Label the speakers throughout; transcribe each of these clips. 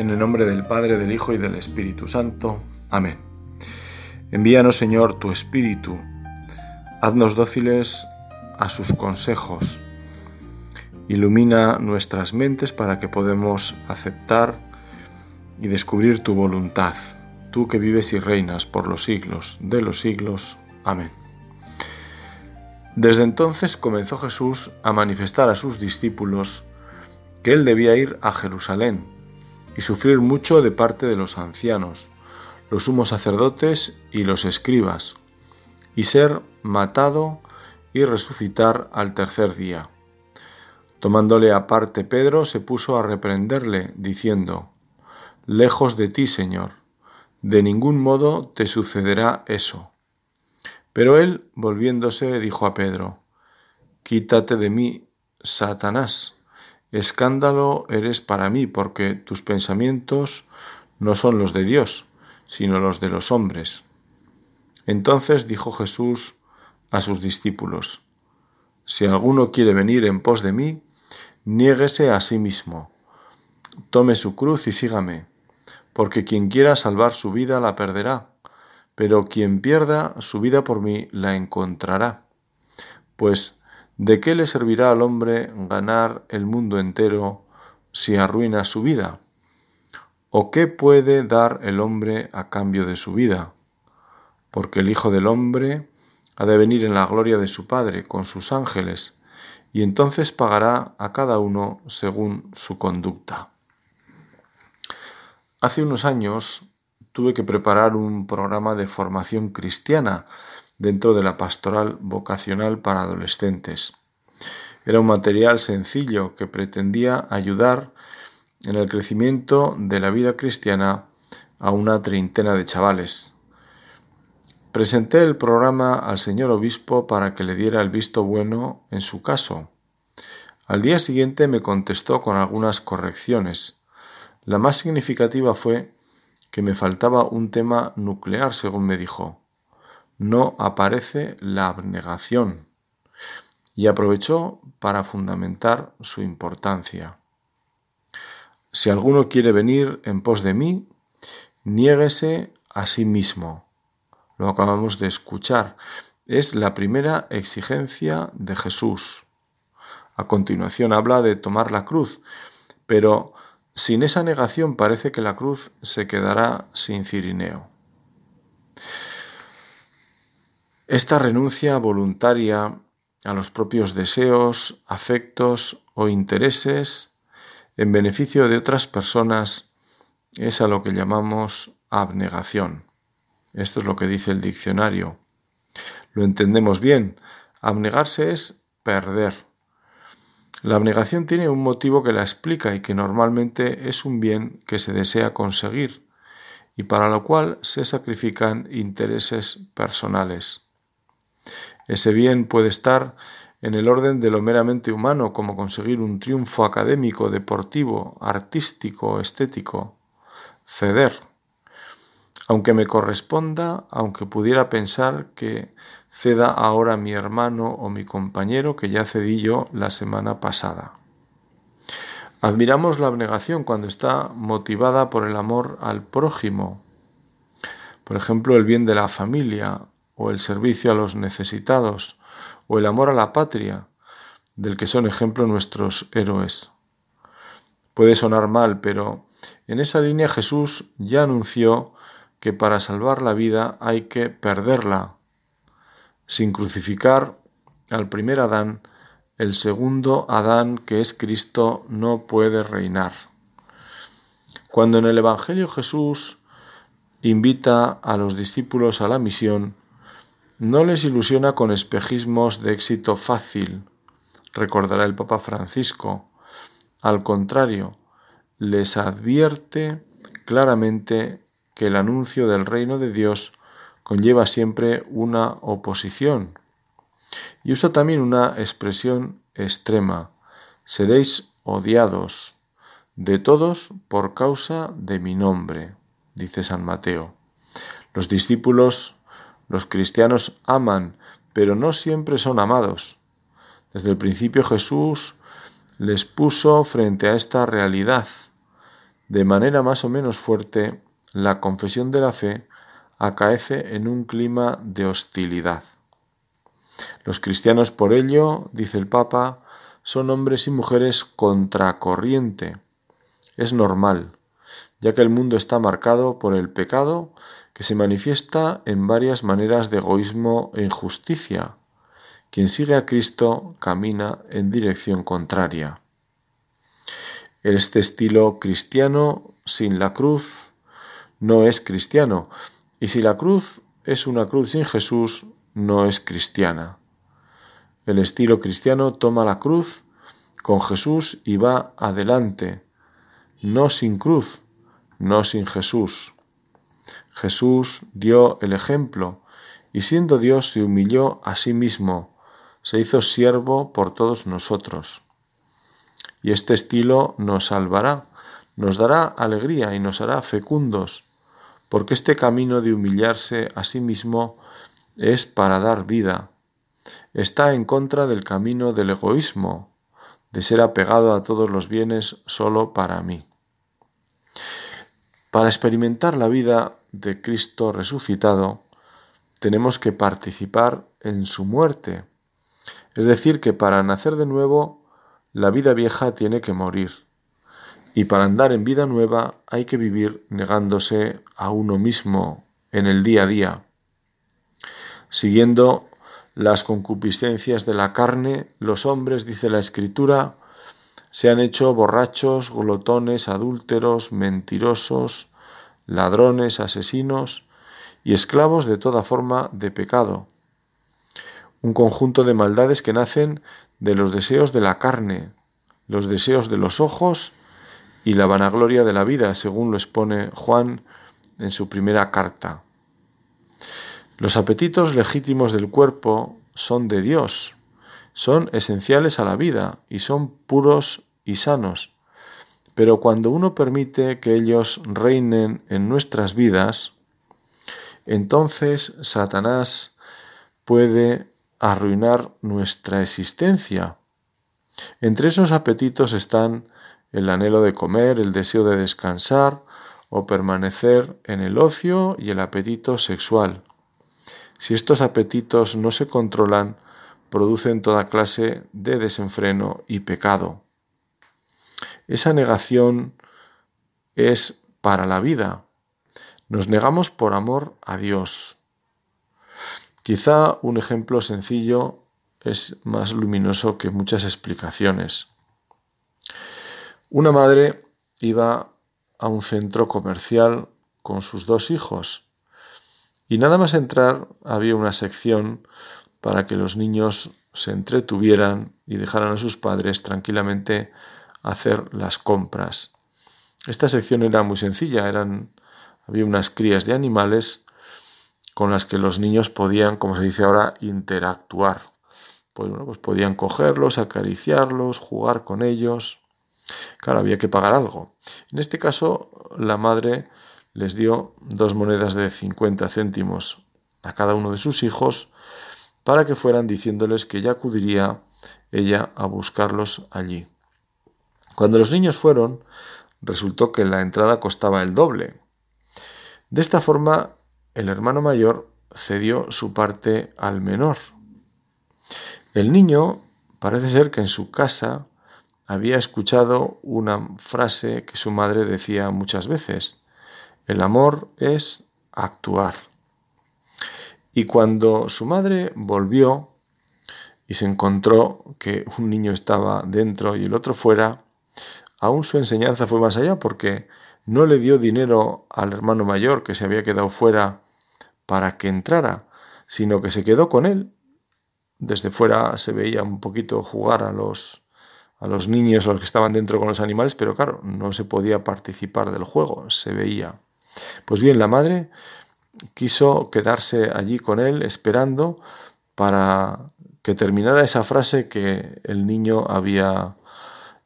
Speaker 1: En el nombre del Padre, del Hijo y del Espíritu Santo. Amén. Envíanos, Señor, tu Espíritu. Haznos dóciles a sus consejos. Ilumina nuestras mentes para que podamos aceptar y descubrir tu voluntad, tú que vives y reinas por los siglos de los siglos. Amén. Desde entonces comenzó Jesús a manifestar a sus discípulos que él debía ir a Jerusalén y sufrir mucho de parte de los ancianos, los sumos sacerdotes y los escribas, y ser matado y resucitar al tercer día. Tomándole aparte Pedro, se puso a reprenderle, diciendo, Lejos de ti, Señor, de ningún modo te sucederá eso. Pero él, volviéndose, dijo a Pedro, Quítate de mí, Satanás Escándalo eres para mí, porque tus pensamientos no son los de Dios, sino los de los hombres. Entonces dijo Jesús a sus discípulos, Si alguno quiere venir en pos de mí, niéguese a sí mismo, tome su cruz y sígame, porque quien quiera salvar su vida la perderá, pero quien pierda su vida por mí la encontrará. Pues ¿De qué le servirá al hombre ganar el mundo entero si arruina su vida? ¿O qué puede dar el hombre a cambio de su vida? Porque el Hijo del Hombre ha de venir en la gloria de su Padre con sus ángeles, y entonces pagará a cada uno según su conducta. Hace unos años tuve que preparar un programa de formación cristiana dentro de la pastoral vocacional para adolescentes. Era un material sencillo que pretendía ayudar en el crecimiento de la vida cristiana a una treintena de chavales. Presenté el programa al señor obispo para que le diera el visto bueno en su caso. Al día siguiente me contestó con algunas correcciones. La más significativa fue que me faltaba un tema nuclear, según me dijo no aparece la abnegación y aprovechó para fundamentar su importancia. Si alguno quiere venir en pos de mí, niéguese a sí mismo. Lo acabamos de escuchar. Es la primera exigencia de Jesús. A continuación habla de tomar la cruz, pero sin esa negación parece que la cruz se quedará sin cirineo. Esta renuncia voluntaria a los propios deseos, afectos o intereses en beneficio de otras personas es a lo que llamamos abnegación. Esto es lo que dice el diccionario. Lo entendemos bien. Abnegarse es perder. La abnegación tiene un motivo que la explica y que normalmente es un bien que se desea conseguir y para lo cual se sacrifican intereses personales. Ese bien puede estar en el orden de lo meramente humano, como conseguir un triunfo académico, deportivo, artístico, estético. Ceder. Aunque me corresponda, aunque pudiera pensar que ceda ahora mi hermano o mi compañero que ya cedí yo la semana pasada. Admiramos la abnegación cuando está motivada por el amor al prójimo, por ejemplo, el bien de la familia o el servicio a los necesitados, o el amor a la patria, del que son ejemplo nuestros héroes. Puede sonar mal, pero en esa línea Jesús ya anunció que para salvar la vida hay que perderla. Sin crucificar al primer Adán, el segundo Adán, que es Cristo, no puede reinar. Cuando en el Evangelio Jesús invita a los discípulos a la misión, no les ilusiona con espejismos de éxito fácil, recordará el Papa Francisco. Al contrario, les advierte claramente que el anuncio del reino de Dios conlleva siempre una oposición. Y usa también una expresión extrema. Seréis odiados de todos por causa de mi nombre, dice San Mateo. Los discípulos los cristianos aman, pero no siempre son amados. Desde el principio Jesús les puso frente a esta realidad. de manera más o menos fuerte, la confesión de la fe acaece en un clima de hostilidad. Los cristianos por ello, dice el Papa, son hombres y mujeres contracorriente. Es normal, ya que el mundo está marcado por el pecado que se manifiesta en varias maneras de egoísmo e injusticia. Quien sigue a Cristo camina en dirección contraria. Este estilo cristiano sin la cruz no es cristiano, y si la cruz es una cruz sin Jesús, no es cristiana. El estilo cristiano toma la cruz con Jesús y va adelante, no sin cruz, no sin Jesús. Jesús dio el ejemplo y siendo Dios se humilló a sí mismo, se hizo siervo por todos nosotros. Y este estilo nos salvará, nos dará alegría y nos hará fecundos, porque este camino de humillarse a sí mismo es para dar vida. Está en contra del camino del egoísmo, de ser apegado a todos los bienes solo para mí. Para experimentar la vida de Cristo resucitado, tenemos que participar en su muerte. Es decir, que para nacer de nuevo, la vida vieja tiene que morir. Y para andar en vida nueva hay que vivir negándose a uno mismo en el día a día. Siguiendo las concupiscencias de la carne, los hombres, dice la Escritura, se han hecho borrachos, glotones, adúlteros, mentirosos, ladrones, asesinos y esclavos de toda forma de pecado. Un conjunto de maldades que nacen de los deseos de la carne, los deseos de los ojos y la vanagloria de la vida, según lo expone Juan en su primera carta. Los apetitos legítimos del cuerpo son de Dios, son esenciales a la vida y son puros y sanos. Pero cuando uno permite que ellos reinen en nuestras vidas, entonces Satanás puede arruinar nuestra existencia. Entre esos apetitos están el anhelo de comer, el deseo de descansar o permanecer en el ocio y el apetito sexual. Si estos apetitos no se controlan, producen toda clase de desenfreno y pecado. Esa negación es para la vida. Nos negamos por amor a Dios. Quizá un ejemplo sencillo es más luminoso que muchas explicaciones. Una madre iba a un centro comercial con sus dos hijos y nada más entrar había una sección para que los niños se entretuvieran y dejaran a sus padres tranquilamente hacer las compras. Esta sección era muy sencilla, había unas crías de animales con las que los niños podían, como se dice ahora, interactuar. Pues, bueno, pues podían cogerlos, acariciarlos, jugar con ellos. Claro, había que pagar algo. En este caso, la madre les dio dos monedas de 50 céntimos a cada uno de sus hijos para que fueran diciéndoles que ya acudiría ella a buscarlos allí. Cuando los niños fueron, resultó que la entrada costaba el doble. De esta forma, el hermano mayor cedió su parte al menor. El niño parece ser que en su casa había escuchado una frase que su madre decía muchas veces. El amor es actuar. Y cuando su madre volvió y se encontró que un niño estaba dentro y el otro fuera, aún su enseñanza fue más allá porque no le dio dinero al hermano mayor que se había quedado fuera para que entrara, sino que se quedó con él. Desde fuera se veía un poquito jugar a los, a los niños, a los que estaban dentro con los animales, pero claro, no se podía participar del juego, se veía. Pues bien, la madre quiso quedarse allí con él esperando para que terminara esa frase que el niño había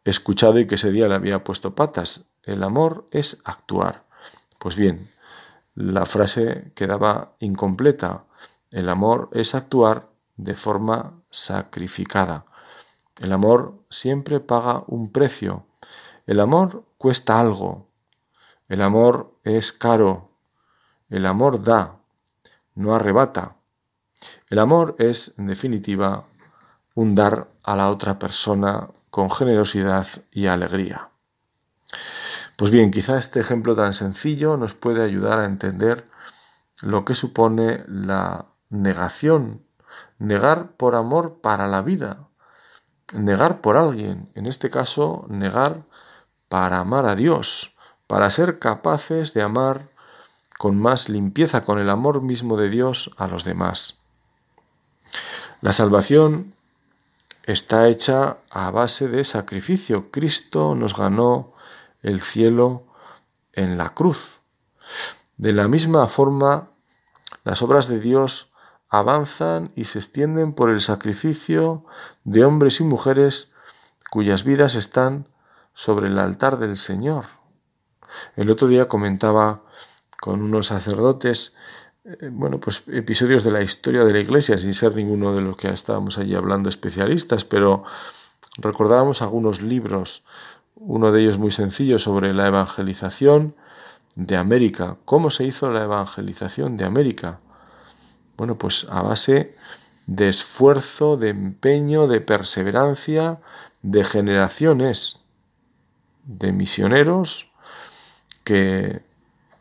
Speaker 1: escuchado y que ese día le había puesto patas. El amor es actuar. Pues bien, la frase quedaba incompleta. El amor es actuar de forma sacrificada. El amor siempre paga un precio. El amor cuesta algo. El amor es caro, el amor da, no arrebata. El amor es, en definitiva, un dar a la otra persona con generosidad y alegría. Pues bien, quizá este ejemplo tan sencillo nos puede ayudar a entender lo que supone la negación, negar por amor para la vida, negar por alguien, en este caso, negar para amar a Dios, para ser capaces de amar con más limpieza, con el amor mismo de Dios a los demás. La salvación está hecha a base de sacrificio. Cristo nos ganó el cielo en la cruz. De la misma forma, las obras de Dios avanzan y se extienden por el sacrificio de hombres y mujeres cuyas vidas están sobre el altar del Señor. El otro día comentaba con unos sacerdotes, eh, bueno, pues episodios de la historia de la Iglesia, sin ser ninguno de los que estábamos allí hablando especialistas, pero recordábamos algunos libros, uno de ellos muy sencillo sobre la evangelización de América. ¿Cómo se hizo la evangelización de América? Bueno, pues a base de esfuerzo, de empeño, de perseverancia, de generaciones de misioneros que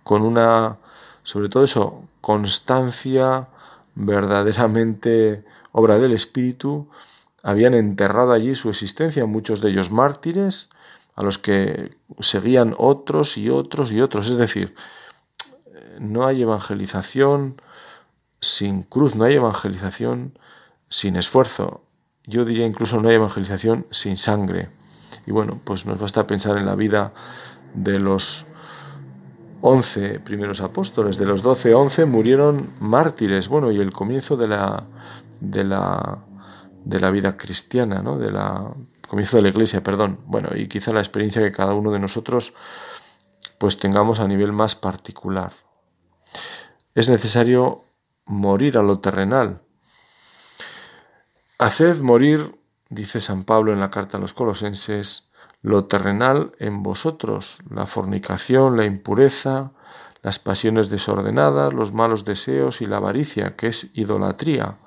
Speaker 1: con una, sobre todo eso, constancia verdaderamente obra del Espíritu, habían enterrado allí su existencia, muchos de ellos mártires, a los que seguían otros y otros y otros. Es decir, no hay evangelización sin cruz, no hay evangelización sin esfuerzo. Yo diría incluso no hay evangelización sin sangre. Y bueno, pues nos basta pensar en la vida de los once primeros apóstoles. De los doce, once murieron mártires. Bueno, y el comienzo de la, de la, de la vida cristiana, ¿no? De la comienzo de la iglesia, perdón. Bueno, y quizá la experiencia que cada uno de nosotros pues tengamos a nivel más particular. Es necesario morir a lo terrenal. Haced morir, dice San Pablo en la carta a los colosenses, lo terrenal en vosotros, la fornicación, la impureza, las pasiones desordenadas, los malos deseos y la avaricia, que es idolatría,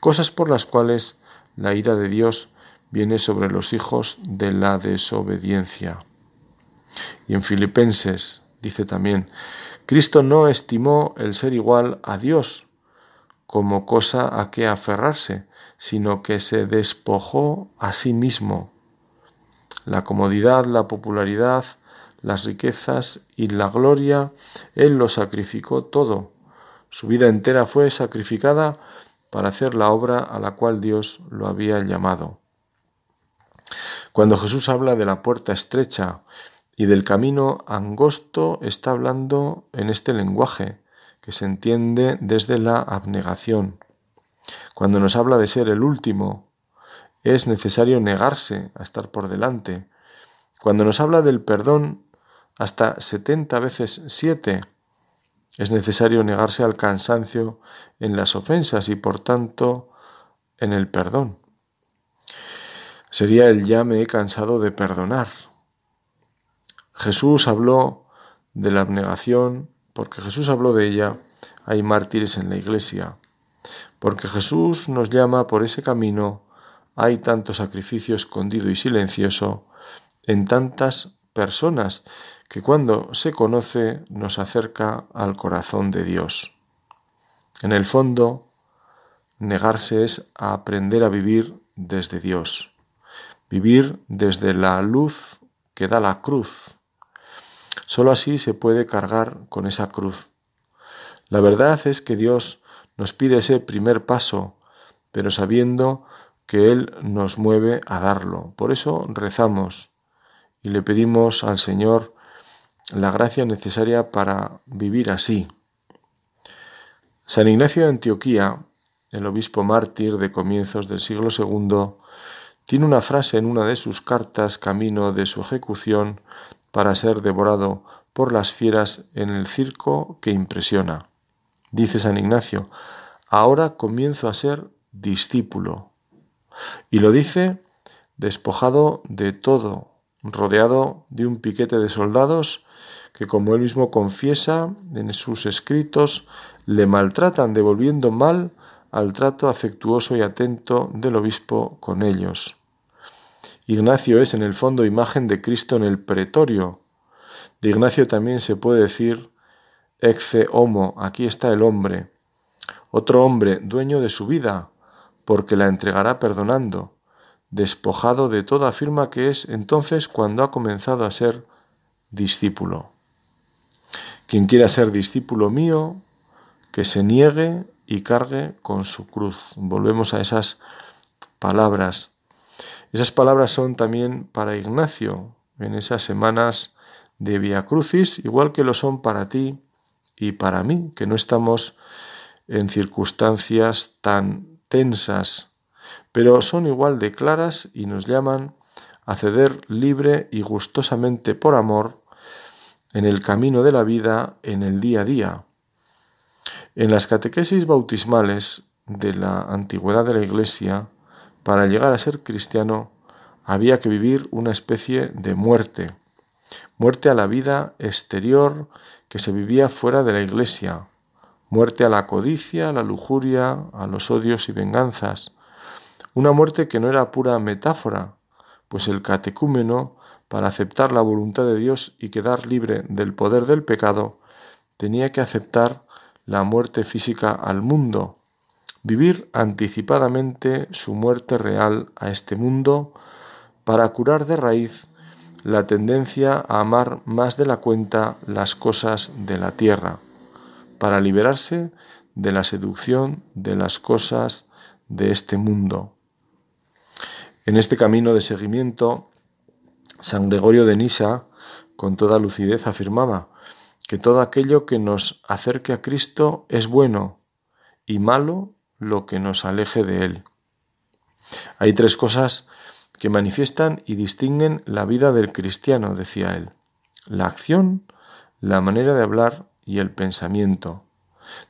Speaker 1: cosas por las cuales la ira de Dios viene sobre los hijos de la desobediencia. Y en Filipenses dice también, Cristo no estimó el ser igual a Dios como cosa a que aferrarse, sino que se despojó a sí mismo la comodidad, la popularidad, las riquezas y la gloria, Él lo sacrificó todo. Su vida entera fue sacrificada para hacer la obra a la cual Dios lo había llamado. Cuando Jesús habla de la puerta estrecha y del camino angosto, está hablando en este lenguaje que se entiende desde la abnegación. Cuando nos habla de ser el último, es necesario negarse a estar por delante. Cuando nos habla del perdón hasta 70 veces 7, es necesario negarse al cansancio en las ofensas y por tanto en el perdón. Sería el ya me he cansado de perdonar. Jesús habló de la abnegación, porque Jesús habló de ella, hay mártires en la iglesia. Porque Jesús nos llama por ese camino hay tanto sacrificio escondido y silencioso en tantas personas que cuando se conoce nos acerca al corazón de Dios. En el fondo, negarse es aprender a vivir desde Dios, vivir desde la luz que da la cruz. Solo así se puede cargar con esa cruz. La verdad es que Dios nos pide ese primer paso, pero sabiendo que Él nos mueve a darlo. Por eso rezamos y le pedimos al Señor la gracia necesaria para vivir así. San Ignacio de Antioquía, el obispo mártir de comienzos del siglo II, tiene una frase en una de sus cartas camino de su ejecución para ser devorado por las fieras en el circo que impresiona. Dice San Ignacio, ahora comienzo a ser discípulo. Y lo dice despojado de todo, rodeado de un piquete de soldados que como él mismo confiesa en sus escritos, le maltratan devolviendo mal al trato afectuoso y atento del obispo con ellos. Ignacio es en el fondo imagen de Cristo en el pretorio. De Ignacio también se puede decir Ecce homo, aquí está el hombre. Otro hombre, dueño de su vida, porque la entregará perdonando, despojado de toda afirma que es entonces cuando ha comenzado a ser discípulo. Quien quiera ser discípulo mío, que se niegue y cargue con su cruz. Volvemos a esas palabras. Esas palabras son también para Ignacio en esas semanas de Via Crucis, igual que lo son para ti y para mí, que no estamos en circunstancias tan tensas, pero son igual de claras y nos llaman a ceder libre y gustosamente por amor en el camino de la vida en el día a día. En las catequesis bautismales de la antigüedad de la Iglesia, para llegar a ser cristiano había que vivir una especie de muerte, muerte a la vida exterior que se vivía fuera de la iglesia, muerte a la codicia, a la lujuria, a los odios y venganzas, una muerte que no era pura metáfora, pues el catecúmeno, para aceptar la voluntad de Dios y quedar libre del poder del pecado, tenía que aceptar la muerte física al mundo, vivir anticipadamente su muerte real a este mundo para curar de raíz la tendencia a amar más de la cuenta las cosas de la tierra, para liberarse de la seducción de las cosas de este mundo. En este camino de seguimiento, San Gregorio de Nisa, con toda lucidez, afirmaba que todo aquello que nos acerque a Cristo es bueno y malo lo que nos aleje de Él. Hay tres cosas que manifiestan y distinguen la vida del cristiano, decía él. La acción, la manera de hablar y el pensamiento.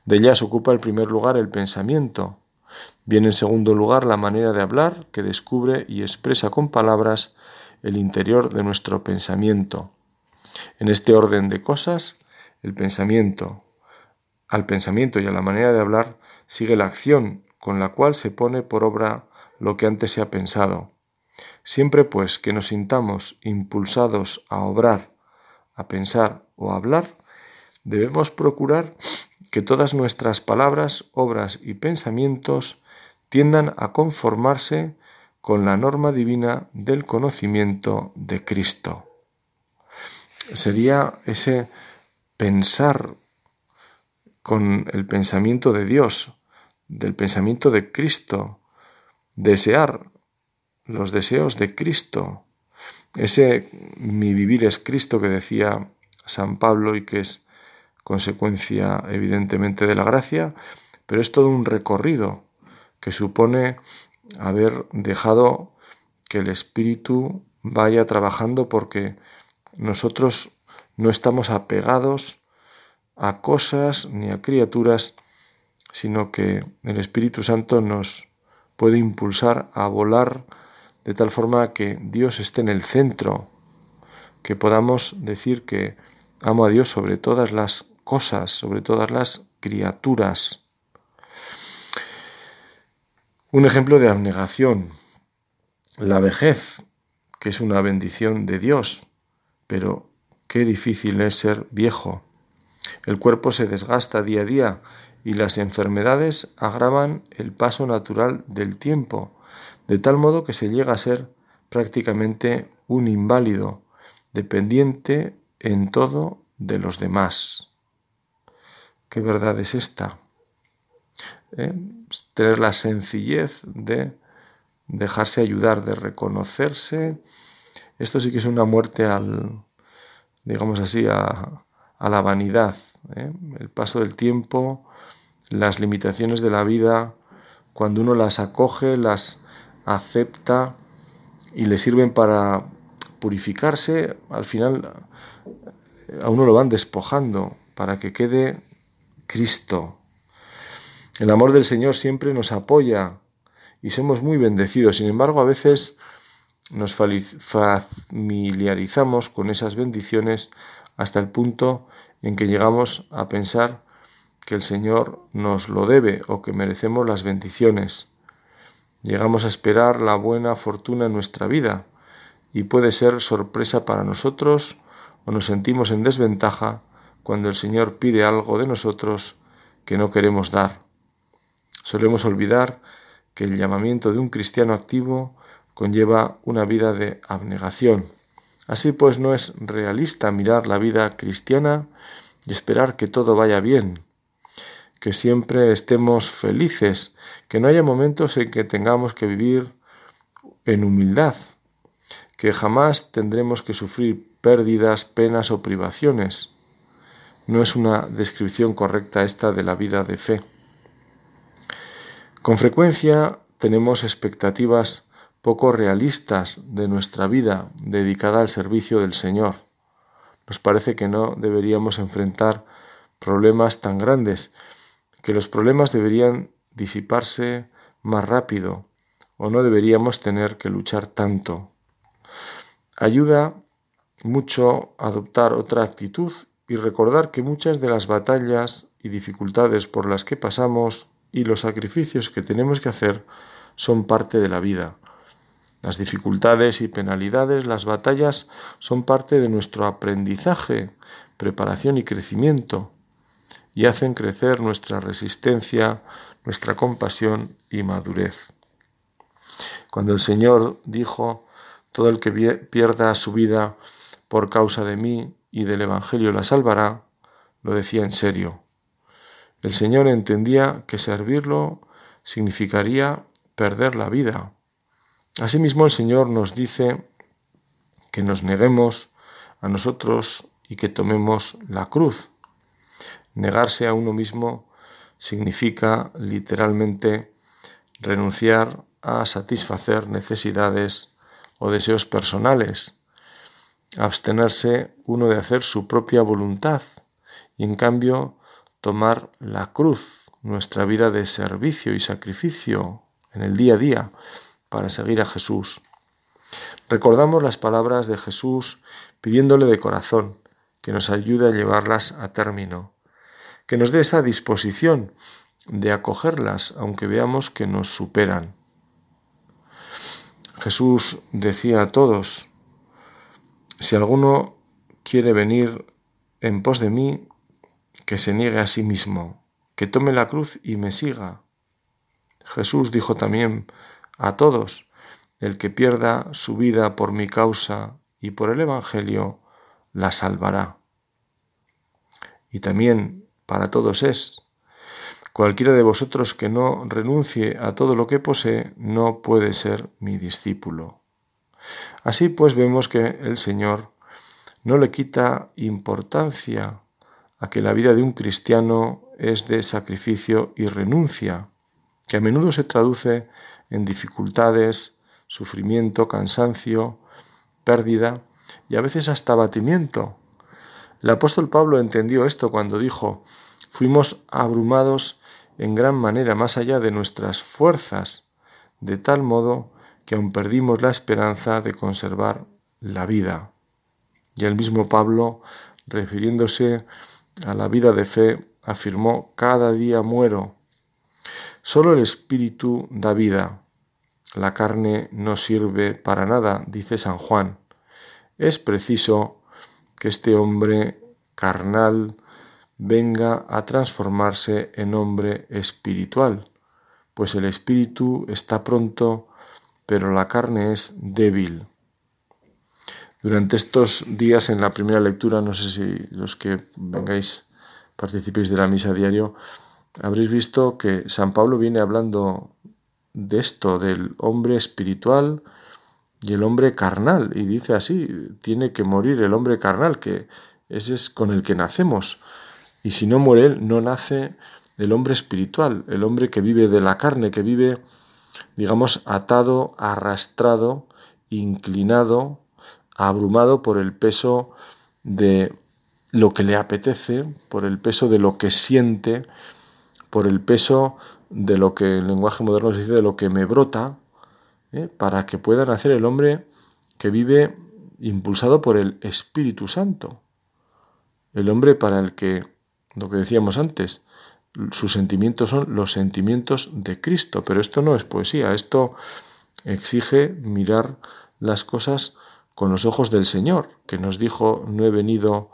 Speaker 1: De ellas ocupa el primer lugar el pensamiento. Viene en segundo lugar la manera de hablar que descubre y expresa con palabras el interior de nuestro pensamiento. En este orden de cosas, el pensamiento, al pensamiento y a la manera de hablar sigue la acción con la cual se pone por obra lo que antes se ha pensado. Siempre pues que nos sintamos impulsados a obrar, a pensar o a hablar, debemos procurar que todas nuestras palabras, obras y pensamientos tiendan a conformarse con la norma divina del conocimiento de Cristo. Sería ese pensar con el pensamiento de Dios, del pensamiento de Cristo, desear los deseos de Cristo. Ese mi vivir es Cristo que decía San Pablo y que es consecuencia evidentemente de la gracia, pero es todo un recorrido que supone haber dejado que el Espíritu vaya trabajando porque nosotros no estamos apegados a cosas ni a criaturas, sino que el Espíritu Santo nos puede impulsar a volar de tal forma que Dios esté en el centro, que podamos decir que amo a Dios sobre todas las sobre todas las criaturas. Un ejemplo de abnegación, la vejez, que es una bendición de Dios, pero qué difícil es ser viejo. El cuerpo se desgasta día a día y las enfermedades agravan el paso natural del tiempo de tal modo que se llega a ser prácticamente un inválido, dependiente en todo de los demás. ¿Qué verdad es esta? ¿Eh? Tener la sencillez de dejarse ayudar, de reconocerse. Esto sí que es una muerte al, digamos así, a, la vanidad. ¿eh? El paso del tiempo, las limitaciones de la vida, cuando uno las acoge, las acepta y le sirven para purificarse, al final a uno lo van despojando para que quede Cristo. El amor del Señor siempre nos apoya y somos muy bendecidos. Sin embargo, a veces nos familiarizamos con esas bendiciones hasta el punto en que llegamos a pensar que el Señor nos lo debe o que merecemos las bendiciones. Llegamos a esperar la buena fortuna en nuestra vida y puede ser sorpresa para nosotros o nos sentimos en desventaja cuando el Señor pide algo de nosotros que no queremos dar. Solemos olvidar que el llamamiento de un cristiano activo conlleva una vida de abnegación. Así pues no es realista mirar la vida cristiana y esperar que todo vaya bien, que siempre estemos felices, que no haya momentos en que tengamos que vivir en humildad, que jamás tendremos que sufrir pérdidas, penas o privaciones. No es una descripción correcta esta de la vida de fe. Con frecuencia tenemos expectativas poco realistas de nuestra vida dedicada al servicio del Señor. Nos parece que no deberíamos enfrentar problemas tan grandes, que los problemas deberían disiparse más rápido o no deberíamos tener que luchar tanto. Ayuda mucho adoptar otra actitud y recordar que muchas de las batallas y dificultades por las que pasamos y los sacrificios que tenemos que hacer son parte de la vida. Las dificultades y penalidades, las batallas, son parte de nuestro aprendizaje, preparación y crecimiento, y hacen crecer nuestra resistencia, nuestra compasión y madurez. Cuando el Señor dijo, todo el que pierda su vida por causa de mí y del Evangelio la salvará, lo decía en serio. El Señor entendía que servirlo significaría perder la vida Asimismo, el Señor nos dice que nos neguemos a nosotros y que tomemos la cruz. Negarse a uno mismo significa literalmente renunciar a satisfacer necesidades o deseos personales, abstenerse uno de hacer su propia voluntad y en cambio tomar la cruz, nuestra vida de servicio y sacrificio en el día a día, para seguir a Jesús. Recordamos las palabras de Jesús pidiéndole de corazón que nos ayude a llevarlas a término, que nos dé esa disposición de acogerlas aunque veamos que nos superan. Jesús decía a todos, si alguno quiere venir en pos de mí, que se niegue a sí mismo, que tome la cruz y me siga. Jesús dijo también a todos. El que pierda su vida por mi causa y por el Evangelio, la salvará. Y también para todos es, cualquiera de vosotros que no renuncie a todo lo que posee, no puede ser mi discípulo. Así pues vemos que el Señor no le quita importancia a que la vida de un cristiano es de sacrificio y renuncia, que a menudo se traduce en dificultades, sufrimiento, cansancio, pérdida y a veces hasta abatimiento. El apóstol Pablo entendió esto cuando dijo, fuimos abrumados en gran manera más allá de nuestras fuerzas, de tal modo que aún perdimos la esperanza de conservar la vida. Y el mismo Pablo, refiriéndose a la vida de fe, afirmó, cada día muero. Solo el Espíritu da vida. La carne no sirve para nada, dice San Juan. Es preciso que este hombre carnal venga a transformarse en hombre espiritual, pues el espíritu está pronto, pero la carne es débil. Durante estos días en la primera lectura, no sé si los que vengáis participéis de la misa diario, habréis visto que San Pablo viene hablando de esto, del hombre espiritual y el hombre carnal. Y dice así, tiene que morir el hombre carnal, que ese es con el que nacemos. Y si no muere él, no nace el hombre espiritual, el hombre que vive de la carne, que vive, digamos, atado, arrastrado, inclinado, abrumado por el peso de lo que le apetece, por el peso de lo que siente, por el peso de lo que el lenguaje moderno se dice de lo que me brota, ¿eh? para que pueda nacer el hombre que vive impulsado por el Espíritu Santo. El hombre para el que, lo que decíamos antes, sus sentimientos son los sentimientos de Cristo, pero esto no es poesía, esto exige mirar las cosas con los ojos del Señor, que nos dijo, no he venido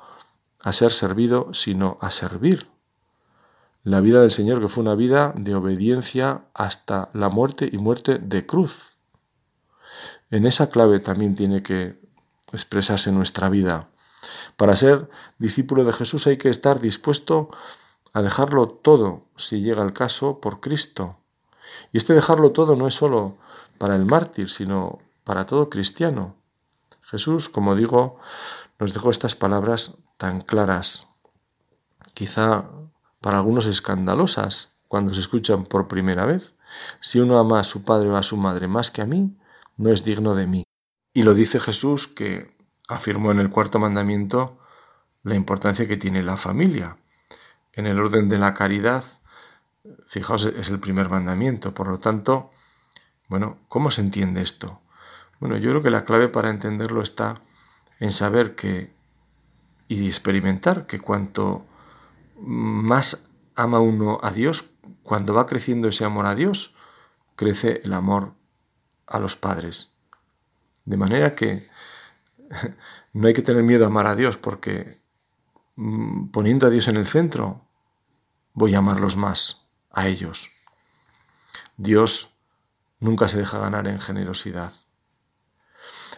Speaker 1: a ser servido, sino a servir. La vida del Señor que fue una vida de obediencia hasta la muerte y muerte de cruz. En esa clave también tiene que expresarse nuestra vida. Para ser discípulo de Jesús hay que estar dispuesto a dejarlo todo, si llega el caso, por Cristo. Y este dejarlo todo no es solo para el mártir, sino para todo cristiano. Jesús, como digo, nos dejó estas palabras tan claras, quizá para algunos escandalosas cuando se escuchan por primera vez. Si uno ama a su padre o a su madre más que a mí, no es digno de mí. Y lo dice Jesús que afirmó en el cuarto mandamiento la importancia que tiene la familia. En el orden de la caridad, fijaos, es el primer mandamiento. Por lo tanto, bueno, ¿cómo se entiende esto? Bueno, yo creo que la clave para entenderlo está en saber que y experimentar que cuanto más ama uno a Dios, cuando va creciendo ese amor a Dios, crece el amor a los padres. De manera que no hay que tener miedo a amar a Dios porque mm, poniendo a Dios en el centro, voy a amarlos más, a ellos. Dios nunca se deja ganar en generosidad.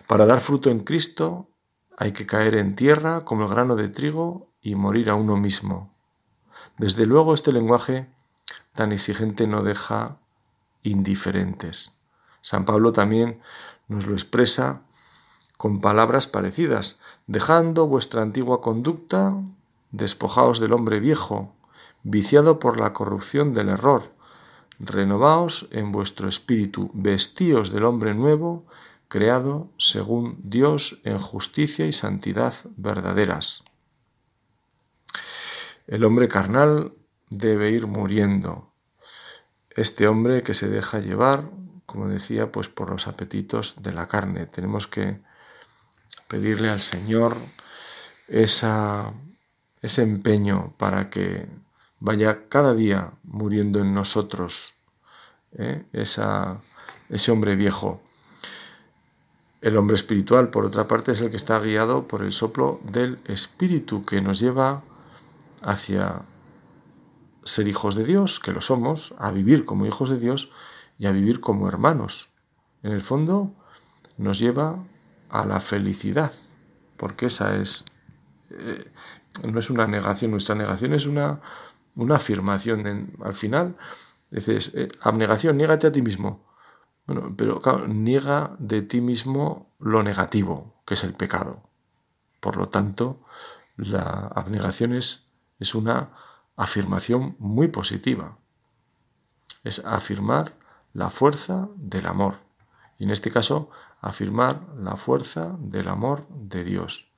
Speaker 1: Para dar fruto en Cristo hay que caer en tierra como el grano de trigo y morir a uno mismo. Desde luego este lenguaje tan exigente no deja indiferentes. San Pablo también nos lo expresa con palabras parecidas, dejando vuestra antigua conducta, despojaos del hombre viejo, viciado por la corrupción del error, renovaos en vuestro espíritu, vestíos del hombre nuevo, creado según Dios en justicia y santidad verdaderas. El hombre carnal debe ir muriendo. Este hombre que se deja llevar, como decía, pues por los apetitos de la carne. Tenemos que pedirle al Señor ese empeño para que vaya cada día muriendo en nosotros ¿eh? ese hombre viejo el hombre espiritual, por otra parte, es el que está guiado por el soplo del Espíritu que nos lleva hacia ser hijos de Dios, que lo somos, a vivir como hijos de Dios y a vivir como hermanos. En el fondo nos lleva a la felicidad, porque esa es, eh, no es una negación, nuestra negación es una, una afirmación. al final, dices, eh, abnegación, niégate a ti mismo. Bueno, pero claro, niega de ti mismo lo negativo, que es el pecado. Por lo tanto, la abnegación es, es una afirmación muy positiva. Es afirmar la fuerza del amor. Y en este caso, afirmar la fuerza del amor de Dios.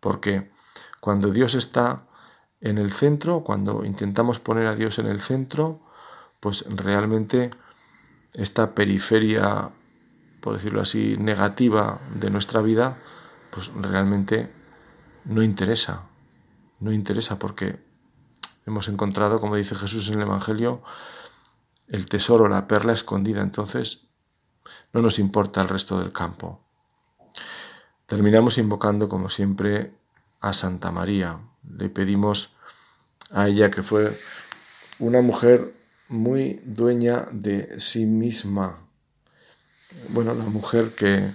Speaker 1: Porque cuando Dios está en el centro, cuando intentamos poner a Dios en el centro, pues realmente esta periferia, por decirlo así, negativa de nuestra vida, pues realmente no interesa. No interesa porque hemos encontrado, como dice Jesús en el Evangelio, el tesoro, la perla escondida. Entonces, no nos importa el resto del campo. Terminamos invocando, como siempre, a Santa María. Le pedimos a ella que fue una mujer muy dueña de sí misma. Bueno, la mujer que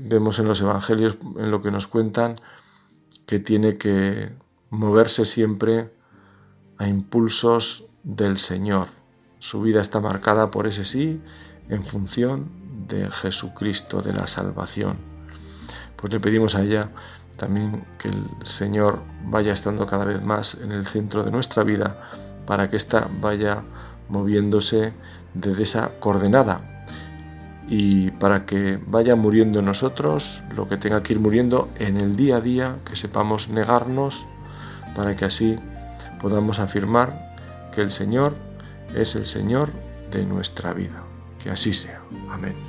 Speaker 1: vemos en los evangelios, en lo que nos cuentan, que tiene que moverse siempre a impulsos del Señor. Su vida está marcada por ese sí en función de Jesucristo, de la salvación. Pues le pedimos a ella también que el Señor vaya estando cada vez más en el centro de nuestra vida para que ésta vaya moviéndose desde esa coordenada y para que vaya muriendo en nosotros lo que tenga que ir muriendo en el día a día, que sepamos negarnos para que así podamos afirmar que el Señor es el Señor de nuestra vida. Que así sea. Amén.